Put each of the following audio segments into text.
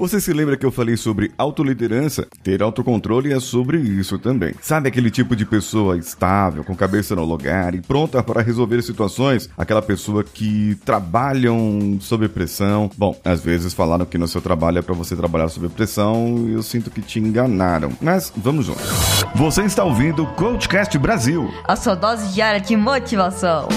Você se lembra que eu falei sobre autoliderança? Ter autocontrole é sobre isso também. Sabe aquele tipo de pessoa estável, com cabeça no lugar e pronta para resolver situações? Aquela pessoa que trabalham sob pressão. Bom, às vezes falaram que no seu trabalho é para você trabalhar sob pressão e eu sinto que te enganaram. Mas vamos juntos. Você está ouvindo o Coachcast Brasil. A sua dose diária de motivação.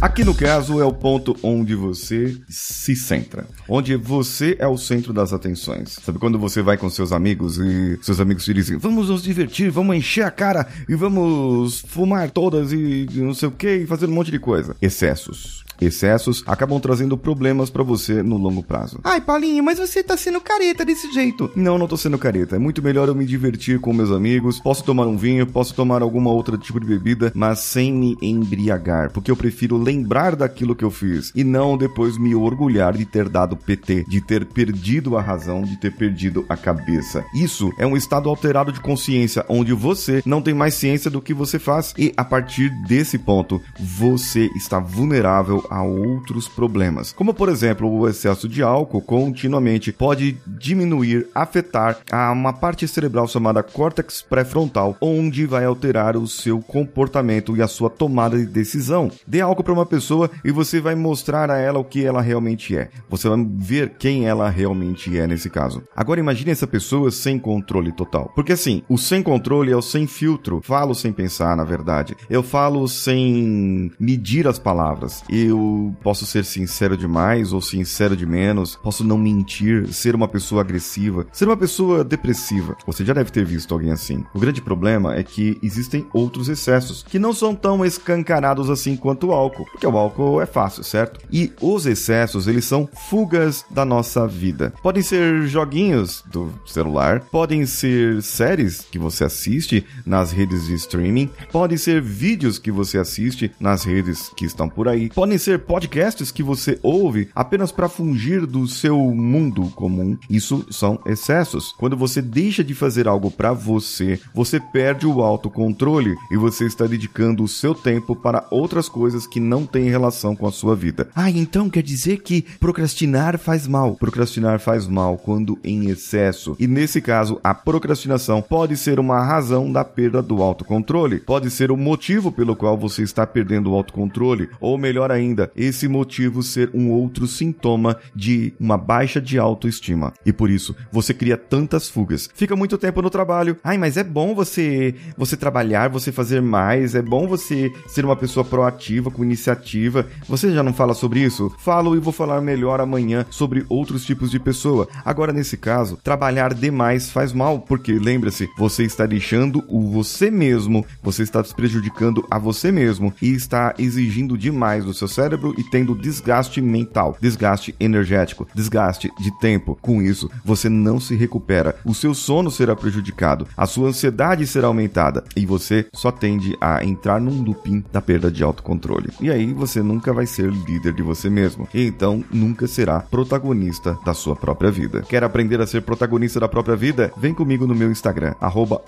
Aqui no caso é o ponto onde você se centra, onde você é o centro das atenções. Sabe quando você vai com seus amigos e seus amigos te dizem: "Vamos nos divertir, vamos encher a cara e vamos fumar todas e não sei o que e fazer um monte de coisa". Excessos. Excessos acabam trazendo problemas para você no longo prazo. Ai, Paulinho, mas você tá sendo careta desse jeito. Não, não tô sendo careta. É muito melhor eu me divertir com meus amigos. Posso tomar um vinho, posso tomar alguma outra tipo de bebida, mas sem me embriagar, porque eu prefiro lembrar daquilo que eu fiz e não depois me orgulhar de ter dado PT, de ter perdido a razão, de ter perdido a cabeça. Isso é um estado alterado de consciência onde você não tem mais ciência do que você faz e a partir desse ponto você está vulnerável a outros problemas, como por exemplo o excesso de álcool continuamente pode diminuir, afetar a uma parte cerebral chamada córtex pré-frontal, onde vai alterar o seu comportamento e a sua tomada de decisão. Dê álcool para uma pessoa e você vai mostrar a ela o que ela realmente é. Você vai ver quem ela realmente é nesse caso. Agora imagine essa pessoa sem controle total. Porque assim, o sem controle é o sem filtro. Falo sem pensar, na verdade. Eu falo sem medir as palavras. Eu posso ser sincero demais ou sincero de menos, posso não mentir, ser uma pessoa agressiva, ser uma pessoa depressiva. Você já deve ter visto alguém assim. O grande problema é que existem outros excessos que não são tão escancarados assim quanto o álcool, porque o álcool é fácil, certo? E os excessos, eles são da nossa vida. Podem ser joguinhos do celular, podem ser séries que você assiste nas redes de streaming, podem ser vídeos que você assiste nas redes que estão por aí, podem ser podcasts que você ouve apenas para fugir do seu mundo comum. Isso são excessos. Quando você deixa de fazer algo para você, você perde o autocontrole e você está dedicando o seu tempo para outras coisas que não têm relação com a sua vida. Ah, então quer dizer que procrastinar faz mal. Procrastinar faz mal quando em excesso. E nesse caso, a procrastinação pode ser uma razão da perda do autocontrole. Pode ser o motivo pelo qual você está perdendo o autocontrole, ou melhor ainda, esse motivo ser um outro sintoma de uma baixa de autoestima. E por isso, você cria tantas fugas. Fica muito tempo no trabalho. Ai, mas é bom você você trabalhar, você fazer mais, é bom você ser uma pessoa proativa, com iniciativa. Você já não fala sobre isso? Falo e vou falar melhor amanhã sobre outros tipos de pessoa. Agora, nesse caso, trabalhar demais faz mal, porque lembre-se, você está deixando o você mesmo, você está se prejudicando a você mesmo e está exigindo demais do seu cérebro e tendo desgaste mental, desgaste energético, desgaste de tempo. Com isso, você não se recupera. O seu sono será prejudicado, a sua ansiedade será aumentada e você só tende a entrar num looping da perda de autocontrole. E aí você nunca vai ser líder de você mesmo. E então nunca será protagonista da sua própria vida. Quer aprender a ser protagonista da própria vida? Vem comigo no meu Instagram, arroba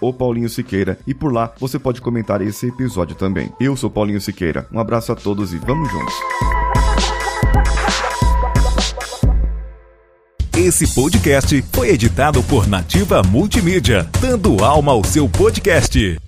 Siqueira, e por lá você pode comentar esse episódio também. Eu sou Paulinho Siqueira. Um abraço a todos e vamos juntos. Esse podcast foi editado por Nativa Multimídia, dando alma ao seu podcast.